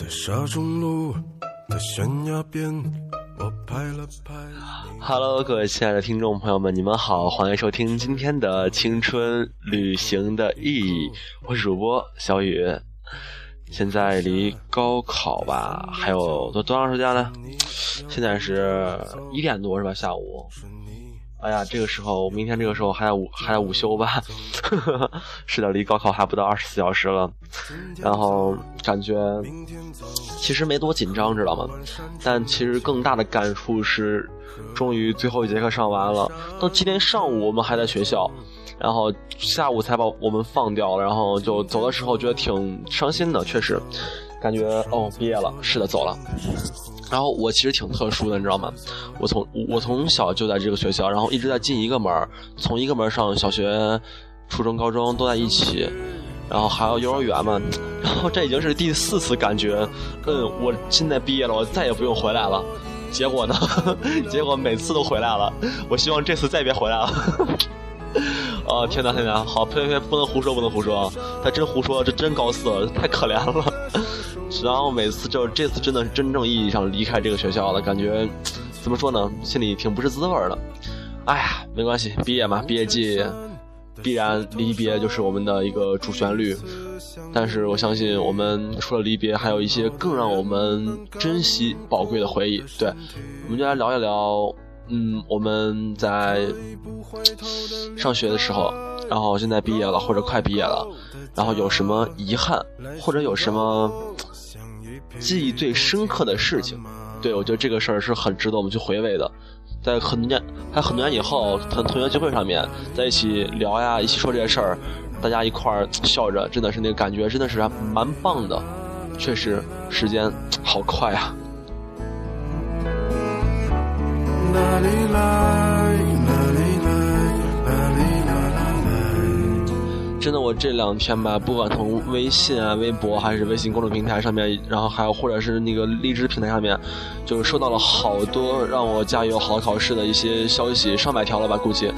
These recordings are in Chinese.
在沙中路的悬崖边，我拍了拍。Hello，各位亲爱的听众朋友们，你们好，欢迎收听今天的《青春旅行的意义》，我是主播小雨。现在离高考吧还有多多长时间呢？现在是一点多是吧？下午。哎呀，这个时候，明天这个时候还在午还在午休吧？是的，离高考还不到二十四小时了。然后感觉其实没多紧张，知道吗？但其实更大的感触是，终于最后一节课上完了。到今天上午我们还在学校，然后下午才把我们放掉了。然后就走的时候觉得挺伤心的，确实，感觉哦毕业了，是的走了。然后我其实挺特殊的，你知道吗？我从我从小就在这个学校，然后一直在进一个门从一个门上小学、初中、高中都在一起，然后还有幼儿园嘛。然后这已经是第四次感觉，嗯，我现在毕业了，我再也不用回来了。结果呢？结果每次都回来了。我希望这次再别回来了。啊 天哪天哪！好，呸呸呸，不能胡说不能胡说，他真胡说，这真高色，太可怜了。然后每次就这次真的是真正意义上离开这个学校了，感觉怎么说呢，心里挺不是滋味的。哎呀，没关系，毕业嘛，毕业季必然离别就是我们的一个主旋律。但是我相信，我们除了离别，还有一些更让我们珍惜宝贵的回忆。对，我们就来聊一聊，嗯，我们在上学的时候，然后现在毕业了或者快毕业了，然后有什么遗憾，或者有什么。记忆最深刻的事情，对我觉得这个事儿是很值得我们去回味的。在很多年，还很多年以后，同同学聚会上面，在一起聊呀，一起说这些事儿，大家一块儿笑着，真的是那个感觉，真的是蛮棒的。确实，时间好快啊。哪里来？真的，我这两天吧，不管从微信啊、微博还是微信公众平台上面，然后还有或者是那个荔枝平台上面，就是收到了好多让我加油、好好考试的一些消息，上百条了吧，估计。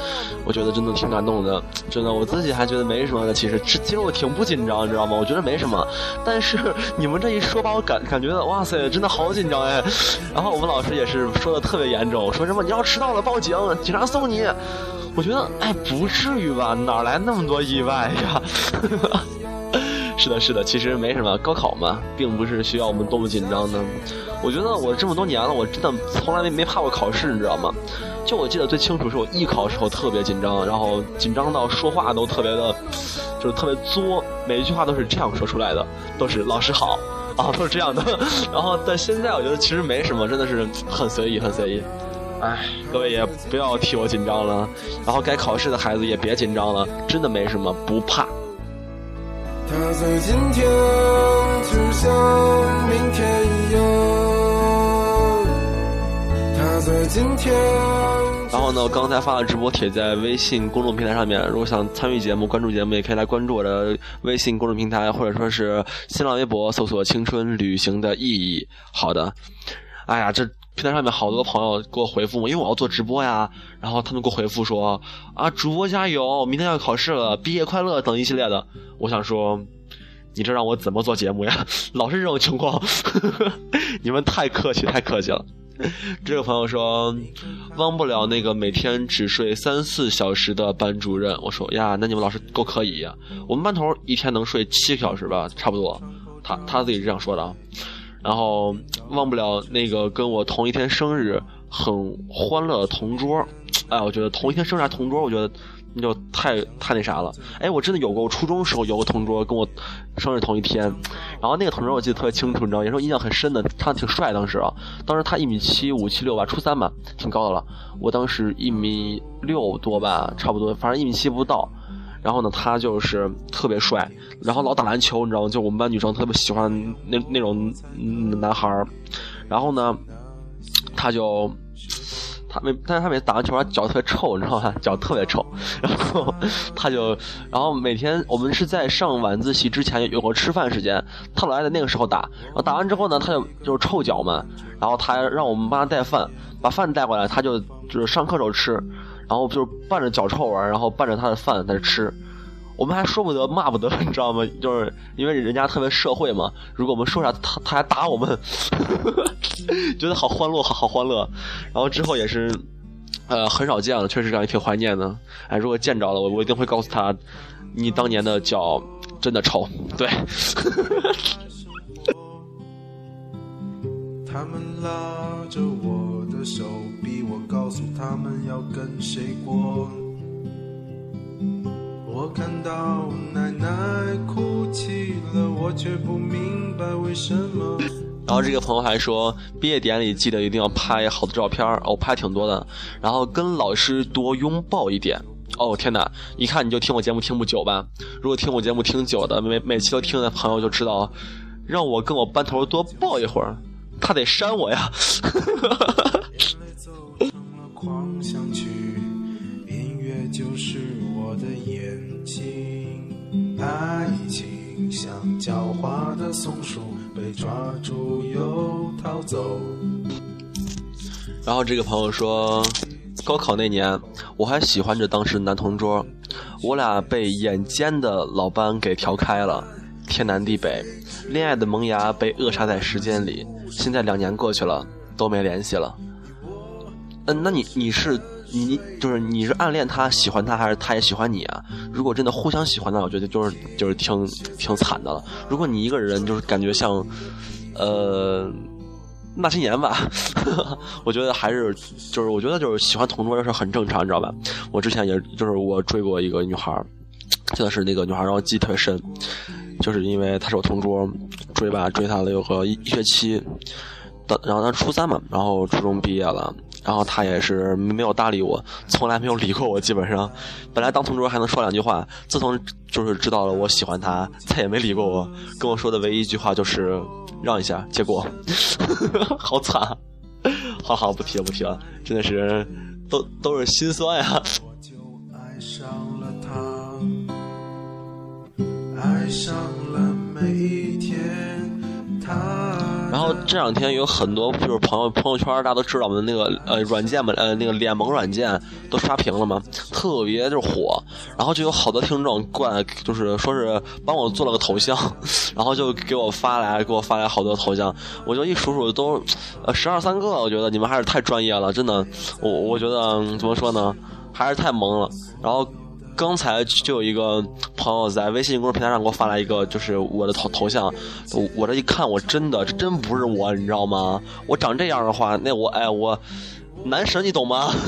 我觉得真的挺感动的，真的，我自己还觉得没什么的。其实，其实我挺不紧张，你知道吗？我觉得没什么。但是 你们这一说，把我感感觉哇塞，真的好紧张哎。然后我们老师也是说的特别严重，说什么你要迟到了报警，警察送你。我觉得，哎，不至于吧？哪来那么多意外呀？是的，是的，其实没什么。高考嘛，并不是需要我们多么紧张的。我觉得我这么多年了，我真的从来没没怕过考试，你知道吗？就我记得最清楚是我艺考时候特别紧张，然后紧张到说话都特别的，就是特别作，每一句话都是这样说出来的，都是老师好 啊，都是这样的。然后但现在我觉得其实没什么，真的是很随意，很随意。哎，各位也不要替我紧张了，然后该考试的孩子也别紧张了，真的没什么，不怕。他在今天，就像明天一样。他在今天。然后呢，我刚才发了直播帖在微信公众平台上面，如果想参与节目、关注节目，也可以来关注我的微信公众平台，或者说是新浪微博搜索“青春旅行的意义”。好的，哎呀，这。平台上面好多朋友给我回复，因为我要做直播呀，然后他们给我回复说啊，主播加油，明天要考试了，毕业快乐等一系列的。我想说，你这让我怎么做节目呀？老是这种情况，你们太客气，太客气了。这个朋友说，忘不了那个每天只睡三四小时的班主任。我说呀，那你们老师够可以呀，我们班头一天能睡七个小时吧，差不多。他他自己这样说的啊。然后忘不了那个跟我同一天生日很欢乐的同桌，哎，我觉得同一天生日还同桌，我觉得那就太太那啥了。哎，我真的有过，我初中时候有个同桌跟我生日同一天，然后那个同桌我记得特别清楚，你知道，也是我印象很深的，长得挺帅，当时啊，当时他一米七五七六吧，初三吧，挺高的了。我当时一米六多吧，差不多，反正一米七不到。然后呢，他就是特别帅，然后老打篮球，你知道吗？就我们班女生特别喜欢那那种男孩儿。然后呢，他就他每但是他每次打完球，他脚特别臭，你知道吗？脚特别臭。然后他就，然后每天我们是在上晚自习之前有个吃饭时间，他老爱在那个时候打。然后打完之后呢，他就就是臭脚嘛。然后他让我们帮他带饭，把饭带过来，他就就是上课时候吃。然后就是伴着脚臭味然后伴着他的饭在吃，我们还说不得骂不得，你知道吗？就是因为人家特别社会嘛。如果我们说啥，他他还打我们，觉得好欢乐，好欢乐。然后之后也是，呃，很少见了，确实让人挺怀念的。哎，如果见着了，我我一定会告诉他，你当年的脚真的臭。对。他们拉着我手，逼我告诉他们要跟谁过。我看到奶奶哭泣了，我却不明白为什么。然后这个朋友还说，毕业典礼记得一定要拍好的照片我拍挺多的。然后跟老师多拥抱一点。哦天哪，一看你就听我节目听不久吧？如果听我节目听久的，每每期都听的朋友就知道，让我跟我班头多抱一会儿，他得扇我呀。狂想曲，音乐就是我的眼睛爱情像狡猾的松鼠，被抓住又逃走。然后这个朋友说，高考那年我还喜欢着当时男同桌，我俩被眼尖的老班给调开了，天南地北，恋爱的萌芽被扼杀在时间里。现在两年过去了，都没联系了。嗯，那你你是？你就是你是暗恋他喜欢他还是他也喜欢你啊？如果真的互相喜欢那我觉得就是就是挺挺惨的了。如果你一个人就是感觉像，呃，那些年吧，我觉得还是就是我觉得就是喜欢同桌的事很正常，你知道吧？我之前也就是我追过一个女孩，真的是那个女孩让我记忆特别深，就是因为她是我同桌，追吧追她了有个一学期，到然后她初三嘛，然后初中毕业了。然后他也是没有搭理我，从来没有理过我。基本上，本来当同桌还能说两句话，自从就是知道了我喜欢他，再也没理过我。跟我说的唯一一句话就是让一下，结果 好惨。好好不提了不提了，真的是都都是心酸呀。爱上了他爱上了每一天，他。然后这两天有很多就是朋友朋友圈，大家都知道我们那个呃软件嘛，呃那个脸萌软件都刷屏了嘛，特别就是火。然后就有好多听众过来，就是说是帮我做了个头像，然后就给我发来给我发来好多头像，我就一数数都呃十二三个，我觉得你们还是太专业了，真的，我我觉得怎么说呢，还是太萌了。然后。刚才就有一个朋友在微信公众平台上给我发来一个，就是我的头头像，我这一看，我真的这真不是我，你知道吗？我长这样的话，那我哎我男神，你懂吗？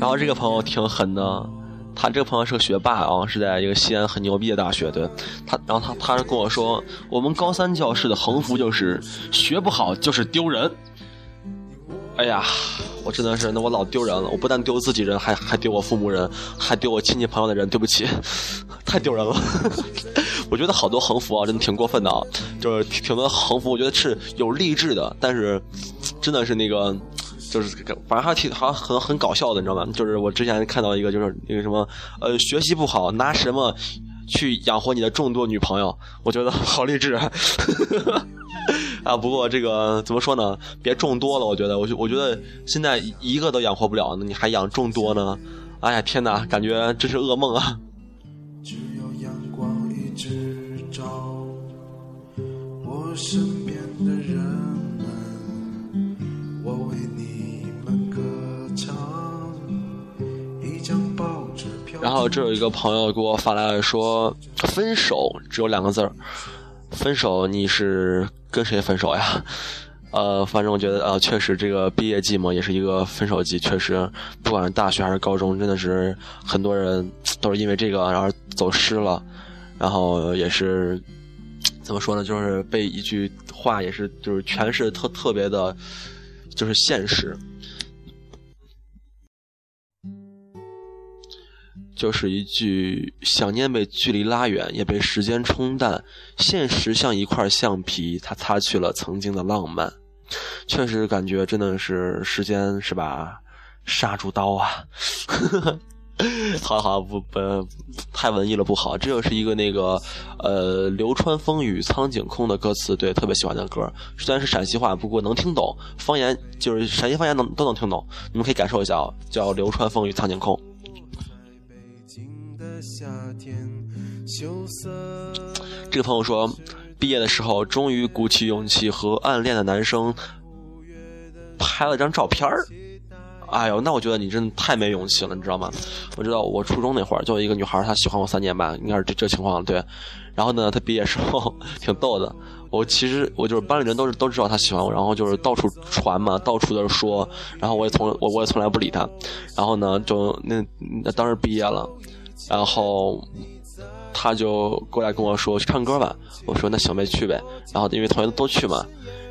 然后这个朋友挺狠的。他这个朋友是个学霸啊，是在一个西安很牛逼的大学。对他，然后他他跟我说，我们高三教室的横幅就是学不好就是丢人。哎呀，我真的是，那我老丢人了。我不但丢自己人，还还丢我父母人，还丢我亲戚朋友的人。对不起，太丢人了。我觉得好多横幅啊，真的挺过分的啊，就是挺多横幅，我觉得是有励志的，但是真的是那个。就是反正还挺好像很很搞笑的，你知道吗？就是我之前看到一个，就是那个什么，呃，学习不好，拿什么去养活你的众多女朋友？我觉得好励志啊！不过这个怎么说呢？别众多了，我觉得，我我觉得现在一个都养活不了呢，你还养众多呢？哎呀，天哪，感觉真是噩梦啊！只有阳光一直照，我身然后这有一个朋友给我发来了说，分手只有两个字儿，分手你是跟谁分手呀？呃，反正我觉得呃，确实这个毕业季嘛，也是一个分手季，确实不管是大学还是高中，真的是很多人都是因为这个然后走失了，然后也是怎么说呢，就是被一句话也是就是诠释特特别的，就是现实。就是一句想念被距离拉远，也被时间冲淡。现实像一块橡皮，它擦去了曾经的浪漫。确实感觉真的是时间是把杀猪刀啊！好好不不太文艺了不好，这就是一个那个呃流川枫与苍井空的歌词，对，特别喜欢的歌。虽然是陕西话，不过能听懂方言，就是陕西方言能都能听懂。你们可以感受一下啊，叫流川枫与苍井空。夏天羞涩这个朋友说，毕业的时候终于鼓起勇气和暗恋的男生拍了张照片儿。哎呦，那我觉得你真的太没勇气了，你知道吗？我知道我初中那会儿就有一个女孩，她喜欢我三年吧，应该是这这情况对。然后呢，她毕业时候挺逗的。我其实我就是班里人都是都知道她喜欢我，然后就是到处传嘛，到处的说。然后我也从我我也从来不理她。然后呢，就那那当时毕业了，然后她就过来跟我说去唱歌吧。我说那行呗，去呗。然后因为同学都去嘛，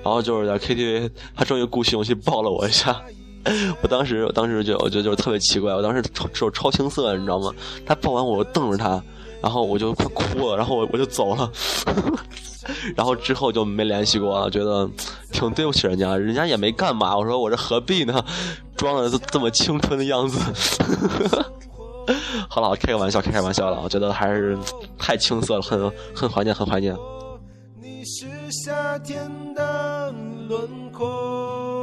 然后就是在 KTV，她终于鼓起勇气抱了我一下。我当时，我当时就我觉得就是特别奇怪，我当时超超超青涩，你知道吗？他抱完我，我瞪着他，然后我就快哭了，然后我我就走了，然后之后就没联系过了，觉得挺对不起人家，人家也没干嘛。我说我这何必呢？装的这么青春的样子。好了，开个玩笑，开开玩笑了。我觉得还是太青涩了，很很怀念，很怀念。你是夏天的轮廓。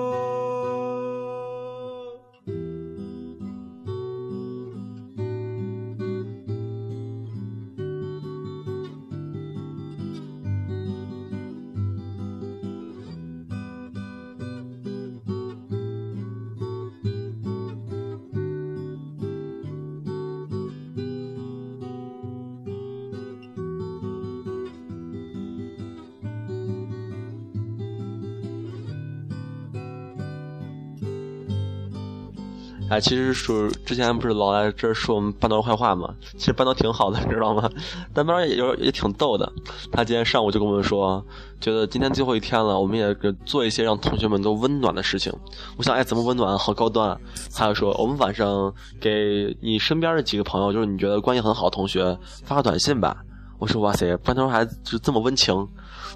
哎，其实是之前不是老来这儿说我们班导坏话嘛？其实班导挺好的，知道吗？但班导也有也挺逗的。他今天上午就跟我们说，觉得今天最后一天了，我们也做一些让同学们都温暖的事情。我想，哎，怎么温暖？好高端。啊他就说，我们晚上给你身边的几个朋友，就是你觉得关系很好的同学发个短信吧。我说，哇塞，班头还就这么温情。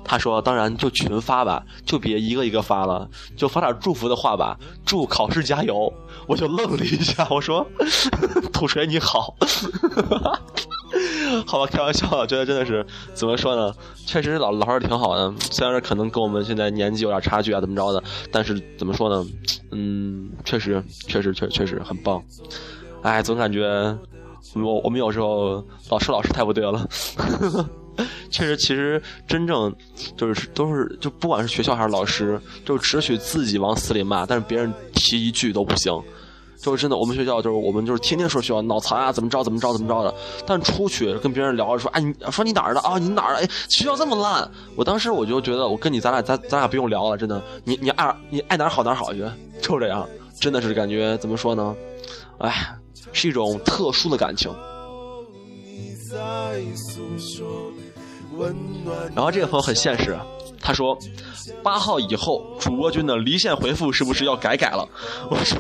他说：“当然，就群发吧，就别一个一个发了，就发点祝福的话吧，祝考试加油。”我就愣了一下，我说：“ 土锤你好。”好吧，开玩笑，觉得真的是怎么说呢？确实老老师挺好的，虽然是可能跟我们现在年纪有点差距啊，怎么着的，但是怎么说呢？嗯，确实，确实，确确实很棒。哎，总感觉我我们有时候老师老师太不对了。确实，其实真正就是都是，就不管是学校还是老师，就只许自己往死里骂，但是别人提一句都不行。就是真的，我们学校就是我们就是天天说学校脑残啊，怎么着怎么着怎么着的。但出去跟别人聊说，哎，你说你哪儿的啊？你哪儿的？哎，学校这么烂。我当时我就觉得，我跟你咱俩咱咱俩不用聊了，真的。你你爱你爱哪儿好哪儿好去，就这样。真的是感觉怎么说呢？哎，是一种特殊的感情。然后这个朋友很现实，他说八号以后主播君的离线回复是不是要改改了？我说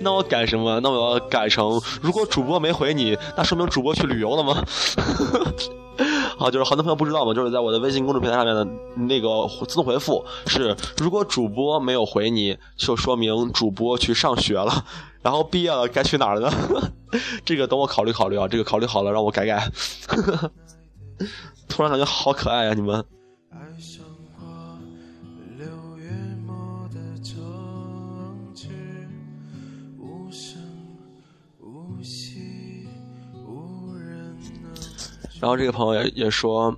那我改什么？那我要改成如果主播没回你，那说明主播去旅游了吗？好，就是很多朋友不知道嘛，就是在我的微信公众平台上面的那个自动回复是如果主播没有回你，就说明主播去上学了，然后毕业了该去哪儿呢？这个等我考虑考虑啊，这个考虑好了让我改改。突然感觉好可爱呀！你们。然后这个朋友也也说，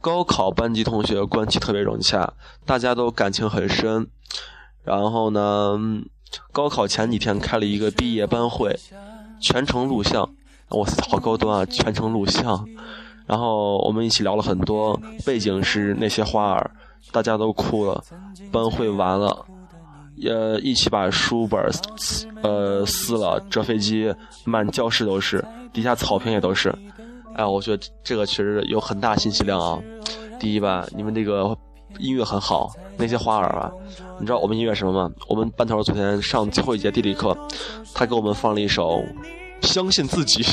高考班级同学关系特别融洽，大家都感情很深。然后呢，高考前几天开了一个毕业班会，全程录像。哇塞，好高端啊！全程录像，然后我们一起聊了很多，背景是那些花儿，大家都哭了。班会完了，也一起把书本呃撕了，折飞机，满教室都是，底下草坪也都是。哎，我觉得这个其实有很大信息量啊。第一吧，你们这个音乐很好，那些花儿啊，你知道我们音乐什么吗？我们班头昨天上最后一节地理课，他给我们放了一首。相信自己，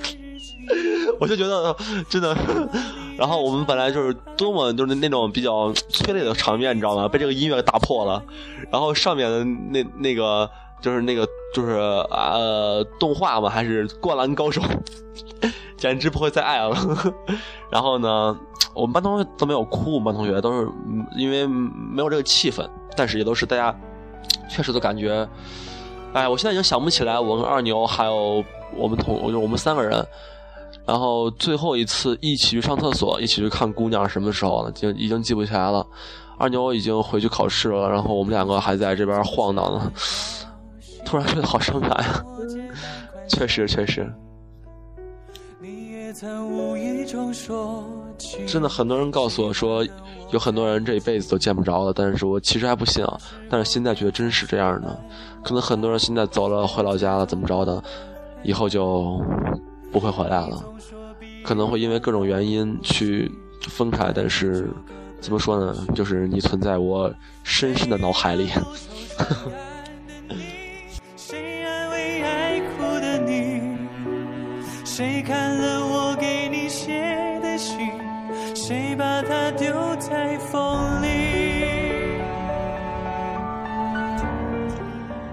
我就觉得真的。然后我们本来就是多么就是那种比较催泪的场面，你知道吗？被这个音乐打破了。然后上面的那那个就是那个就是呃动画嘛，还是灌篮高手，简直不会再爱了。然后呢，我们班同学都没有哭，我们班同学都是因为没有这个气氛，但是也都是大家确实都感觉，哎，我现在已经想不起来我跟二牛还有我们同就我们三个人。然后最后一次一起去上厕所，一起去看姑娘，什么时候了？就已经记不起来了。二牛已经回去考试了，然后我们两个还在这边晃荡呢。突然觉得好伤感呀，确实确实。真的很多人告诉我说，有很多人这一辈子都见不着了，但是我其实还不信啊。但是现在觉得真是这样的，可能很多人现在走了回老家了，怎么着的，以后就。不会回来了，可能会因为各种原因去分开，但是怎么说呢？就是你存在我深深的脑海里。谁看了我给你写的信？谁把它丢在风里？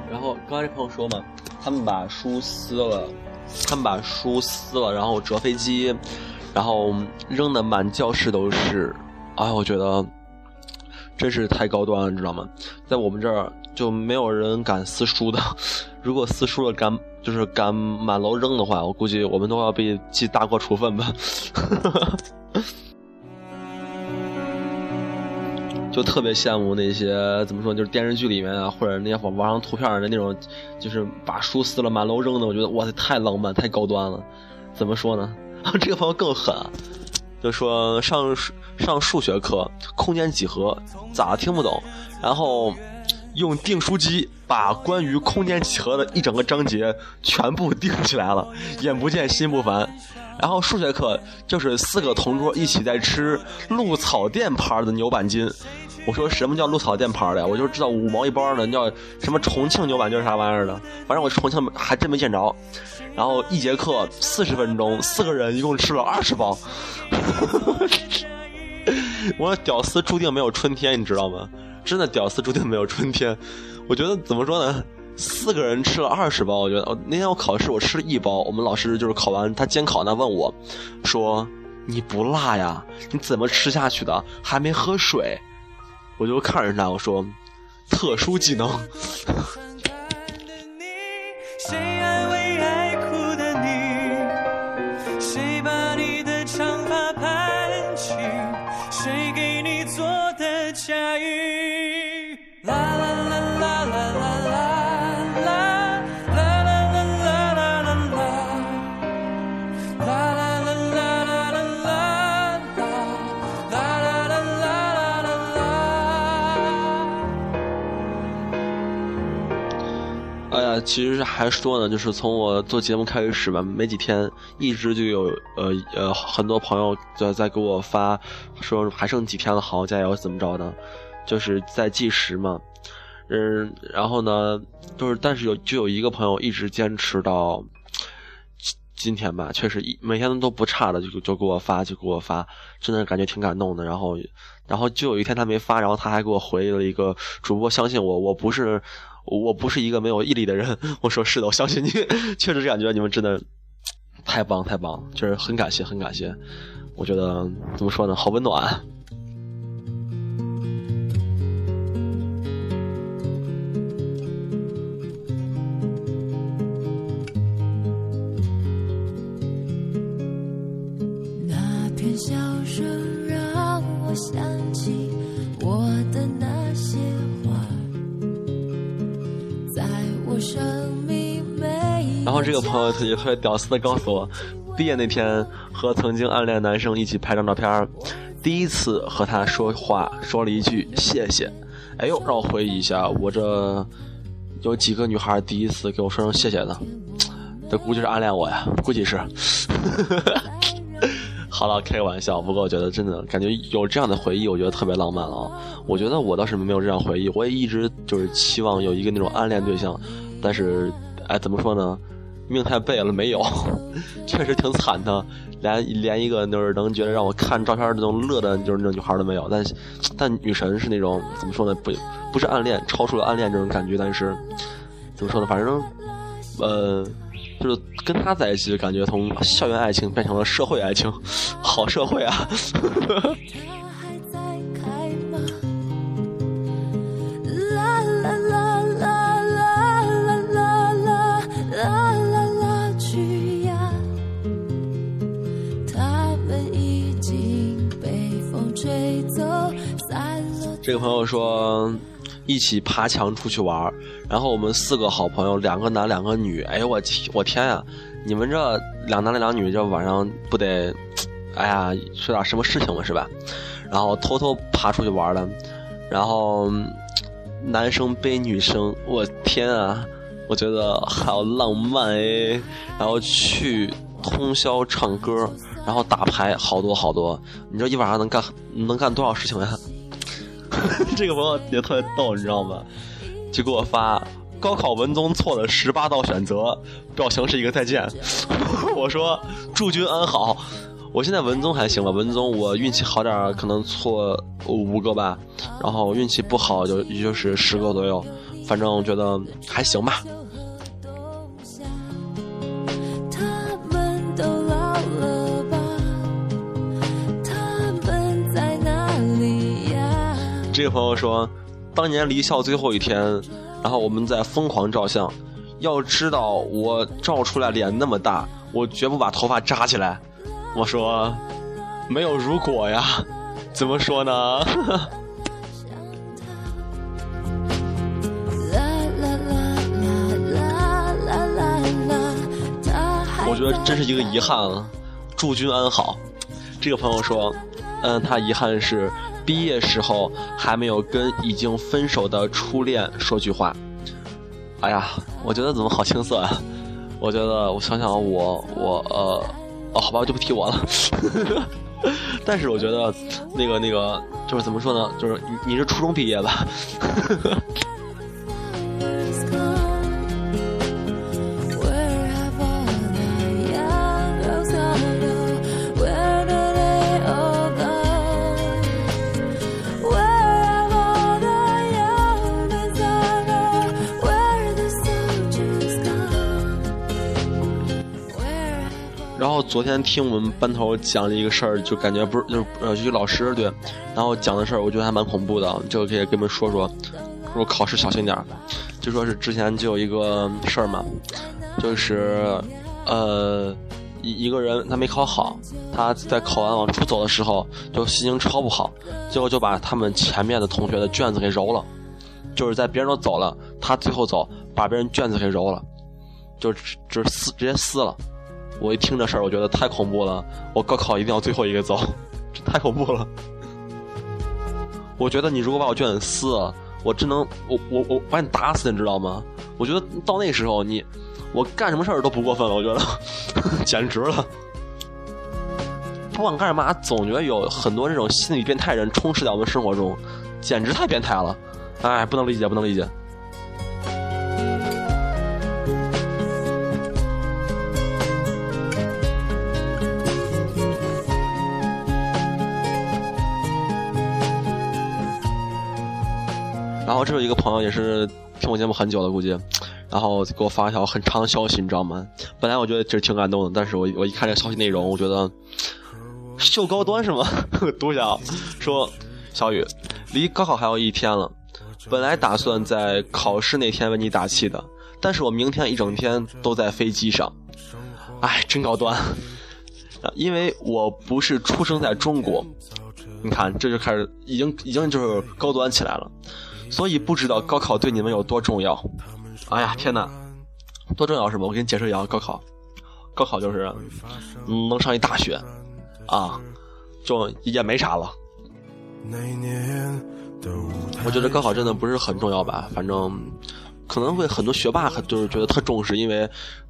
然后刚才这朋友说嘛，他们把书撕了。他们把书撕了，然后折飞机，然后扔的满教室都是。哎，我觉得真是太高端了，你知道吗？在我们这儿就没有人敢撕书的。如果撕书了敢就是敢满楼扔的话，我估计我们都要被记大过处分吧。就特别羡慕那些怎么说，就是电视剧里面啊，或者那些网网上图片的那种，就是把书撕了满楼扔的。我觉得哇塞，太浪漫，太高端了。怎么说呢？这个朋友更狠，就说上上数学课，空间几何咋听不懂，然后用订书机把关于空间几何的一整个章节全部订起来了，眼不见心不烦。然后数学课就是四个同桌一起在吃鹿草店牌的牛板筋。我说什么叫鹿草店牌的呀？我就知道五毛一包的，叫什么重庆牛板筋啥玩意儿的。反正我重庆还真没见着。然后一节课四十分钟，四个人一共吃了二十包。我屌丝注定没有春天，你知道吗？真的屌丝注定没有春天。我觉得怎么说呢？四个人吃了二十包，我觉得那天我考试我吃了一包。我们老师就是考完他监考那问我，说你不辣呀？你怎么吃下去的？还没喝水？我就看着他我说，特殊技能。其实还说呢，就是从我做节目开始吧，没几天，一直就有呃呃很多朋友在在给我发，说还剩几天了，好好加油，怎么着的，就是在计时嘛，嗯，然后呢，就是但是有就有一个朋友一直坚持到今天吧，确实一每天都不差的，就就给我发，就给我发，真的感觉挺感动的。然后，然后就有一天他没发，然后他还给我回了一个主播，相信我，我不是。我不是一个没有毅力的人，我说是的，我相信你，确实感觉你们真的太棒太棒，就是很感谢很感谢，我觉得怎么说呢，好温暖。后这个朋友特别特别屌丝的告诉我，毕业那天和曾经暗恋男生一起拍张照片，第一次和他说话说了一句谢谢。哎呦，让我回忆一下，我这有几个女孩第一次给我说声谢谢的，这估计是暗恋我呀，估计是。好了，开个玩笑。不过我觉得真的感觉有这样的回忆，我觉得特别浪漫了。我觉得我倒是没有这样回忆，我也一直就是期望有一个那种暗恋对象，但是，哎，怎么说呢？命太背了，没有，确实挺惨的，连连一个就是能觉得让我看照片那种乐的，就是那种女孩都没有。但但女神是那种怎么说呢？不不是暗恋，超出了暗恋这种感觉，但是怎么说呢？反正，呃，就是跟他在一起，感觉从校园爱情变成了社会爱情，好社会啊！这个朋友说。一起爬墙出去玩然后我们四个好朋友，两个男两个女，哎呦我我天呀！你们这两男两女这晚上不得，哎呀，说点什么事情嘛是吧？然后偷偷爬出去玩了，然后男生背女生，我天啊！我觉得好浪漫哎！然后去通宵唱歌，然后打牌，好多好多。你这一晚上能干能干多少事情呀？这个朋友也特别逗，你知道吗？就给我发高考文综错了十八道选择，表情是一个再见。我说祝君安好。我现在文综还行吧，文综我运气好点可能错五个吧，然后运气不好就也就是十个左右，反正我觉得还行吧。这个朋友说，当年离校最后一天，然后我们在疯狂照相。要知道我照出来脸那么大，我绝不把头发扎起来。我说，没有如果呀，怎么说呢？我觉得真是一个遗憾啊！祝君安好。这个朋友说，嗯，他遗憾是。毕业时候还没有跟已经分手的初恋说句话，哎呀，我觉得怎么好青涩啊！我觉得我想想我我呃哦好吧，我就不提我了。但是我觉得那个那个就是怎么说呢？就是你你是初中毕业吧？昨天听我们班头讲了一个事儿，就感觉不是，就是呃，一个老师对，然后讲的事儿，我觉得还蛮恐怖的，这个可以跟你们说说，说考试小心点儿。就说是之前就有一个事儿嘛，就是呃一一个人他没考好，他在考完往出走的时候就心情超不好，结果就把他们前面的同学的卷子给揉了，就是在别人都走了，他最后走，把别人卷子给揉了，就就是撕直接撕了。我一听这事儿，我觉得太恐怖了。我高考一定要最后一个走，这 太恐怖了。我觉得你如果把我卷子撕了，我真能，我我我把你打死，你知道吗？我觉得到那时候你，我干什么事儿都不过分了。我觉得 简直了。不管干什么，总觉得有很多这种心理变态人充斥在我们生活中，简直太变态了。哎，不能理解，不能理解。然后这有一个朋友也是听我节目很久了，估计，然后给我发一条很长的消息，你知道吗？本来我觉得其实挺感动的，但是我我一看这消息内容，我觉得秀高端是吗？读一下啊，说小雨，离高考还有一天了，本来打算在考试那天为你打气的，但是我明天一整天都在飞机上，哎，真高端，因为我不是出生在中国，你看这就开始已经已经就是高端起来了。所以不知道高考对你们有多重要。哎呀，天哪，多重要是吗？我给你解释一下高考。高考就是嗯能上一大学啊，就也没啥了。我觉得高考真的不是很重要吧，反正可能会很多学霸就是觉得特重视，因为。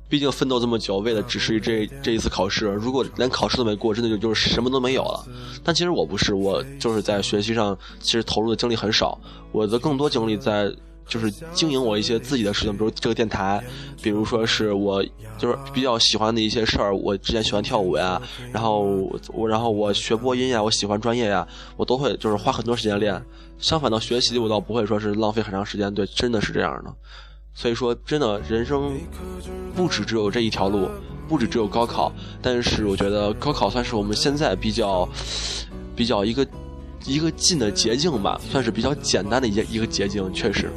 毕竟奋斗这么久，为了只是这这一次考试，如果连考试都没过，真的就就是什么都没有了。但其实我不是，我就是在学习上其实投入的精力很少，我的更多精力在就是经营我一些自己的事情，比如这个电台，比如说是我就是比较喜欢的一些事儿。我之前喜欢跳舞呀，然后我然后我学播音呀，我喜欢专业呀，我都会就是花很多时间练。相反的学习，我倒不会说是浪费很长时间。对，真的是这样的。所以说，真的，人生不止只有这一条路，不止只有高考。但是我觉得高考算是我们现在比较比较一个一个近的捷径吧，算是比较简单的一一个捷径，确实。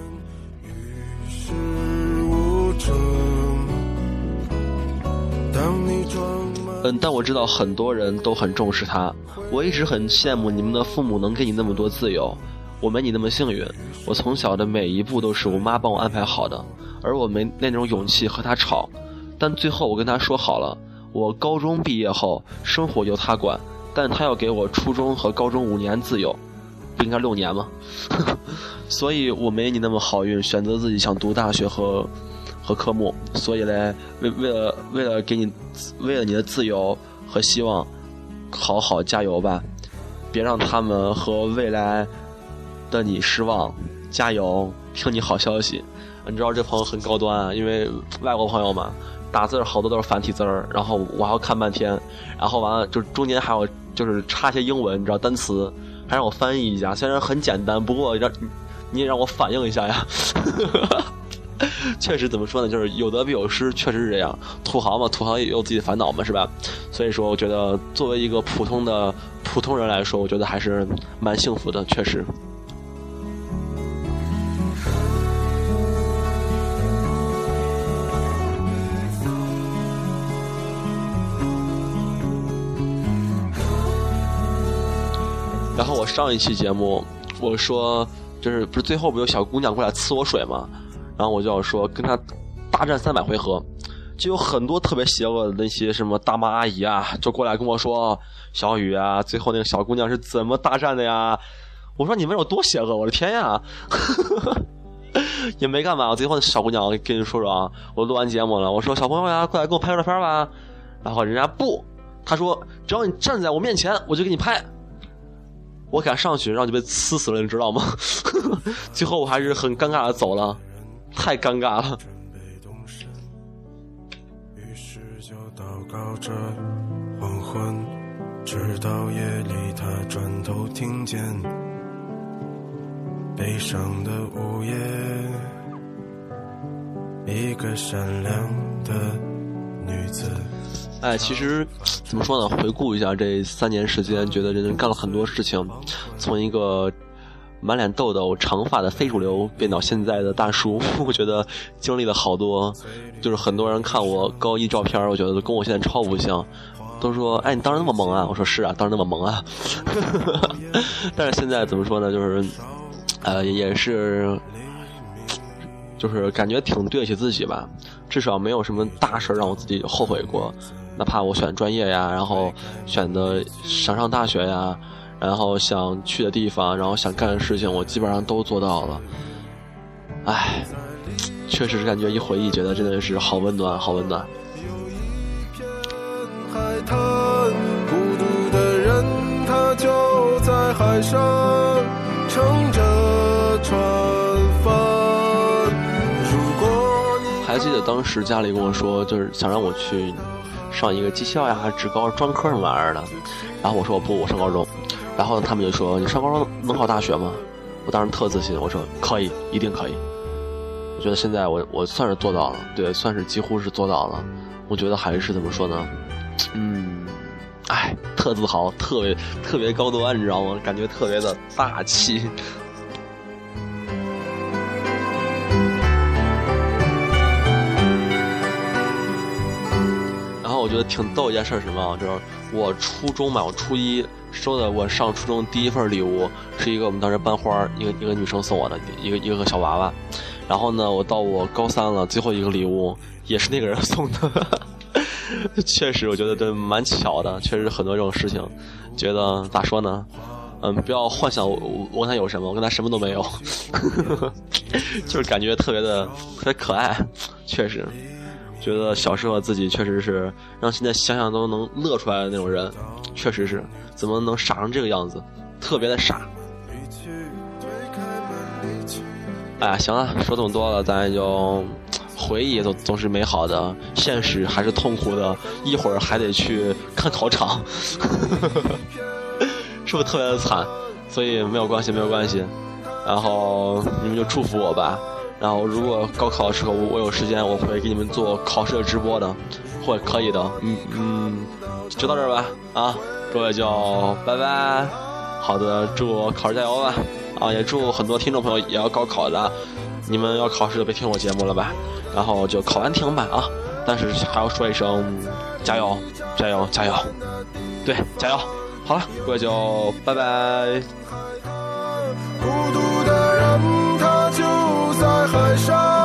嗯，但我知道很多人都很重视他。我一直很羡慕你们的父母能给你那么多自由。我没你那么幸运，我从小的每一步都是我妈帮我安排好的，而我没那种勇气和她吵。但最后我跟她说好了，我高中毕业后生活由她管，但她要给我初中和高中五年自由，不应该六年吗？所以我没你那么好运，选择自己想读大学和和科目。所以嘞，为为了为了给你，为了你的自由和希望，好好加油吧，别让他们和未来。的你失望，加油！听你好消息。你知道这朋友很高端啊，因为外国朋友嘛，打字好多都是繁体字儿，然后我还要看半天，然后完了就中间还有就是插些英文，你知道单词，还让我翻译一下。虽然很简单，不过让你也让我反应一下呀。确实怎么说呢，就是有得必有失，确实是这样。土豪嘛，土豪也有自己的烦恼嘛，是吧？所以说，我觉得作为一个普通的普通人来说，我觉得还是蛮幸福的，确实。上一期节目，我说就是不是最后不有小姑娘过来呲我水吗？然后我就要说跟她大战三百回合，就有很多特别邪恶的那些什么大妈阿姨啊，就过来跟我说小雨啊，最后那个小姑娘是怎么大战的呀？我说你们有多邪恶？我的天呀！也没干嘛，我最后小姑娘跟你说说啊，我录完节目了，我说小朋友呀，过来给我拍个照片吧。然后人家不，他说只要你站在我面前，我就给你拍。我敢上去，然后就被呲死了，你知道吗？最后我还是很尴尬的走了，太尴尬了。于是就祷告着黄昏，直到夜里他转头听见悲伤的午夜，一个善良的女子。哎，其实怎么说呢？回顾一下这三年时间，觉得人干了很多事情，从一个满脸痘痘、长发的非主流变到现在的大叔，我觉得经历了好多。就是很多人看我高一照片，我觉得跟我现在超不像，都说：“哎，你当时那么萌啊！”我说：“是啊，当时那么萌啊。”但是现在怎么说呢？就是，呃，也是，就是感觉挺对得起自己吧，至少没有什么大事让我自己后悔过。哪怕我选专业呀，然后选的想上大学呀，然后想去的地方，然后想干的事情，我基本上都做到了。唉，确实是感觉一回忆，觉得真的是好温暖，好温暖。还记得当时家里跟我说，就是想让我去。上一个技校呀，还是职高、专科什么玩意儿的，然后我说我不，我上高中，然后他们就说你上高中能考大学吗？我当时特自信，我说可以，一定可以。我觉得现在我我算是做到了，对，算是几乎是做到了。我觉得还是怎么说呢？嗯，哎，特自豪，特别特别高端，你知道吗？感觉特别的大气。我觉得挺逗一件事是什么，就是我初中嘛，我初一收的我上初中第一份礼物，是一个我们当时班花一个一个女生送我的一个一个小娃娃。然后呢，我到我高三了，最后一个礼物也是那个人送的。确实，我觉得这蛮巧的，确实很多这种事情。觉得咋说呢？嗯，不要幻想我我跟他有什么，我跟他什么都没有。就是感觉特别的特别可爱，确实。觉得小时候自己确实是让现在想想都能乐出来的那种人，确实是，怎么能傻成这个样子，特别的傻。哎呀，行了，说这么多了，咱也就回忆总总是美好的，现实还是痛苦的，一会儿还得去看考场，是不是特别的惨？所以没有关系，没有关系，然后你们就祝福我吧。然后如果高考的时候我有时间，我会给你们做考试的直播的，会可以的。嗯嗯，就到这儿吧啊，各位就拜拜。好的，祝考试加油吧！啊，也祝很多听众朋友也要高考的，你们要考试就别听我节目了吧，然后就考完听吧啊！但是还要说一声加油，加油，加油！对，加油！好了，各位就拜拜。翻山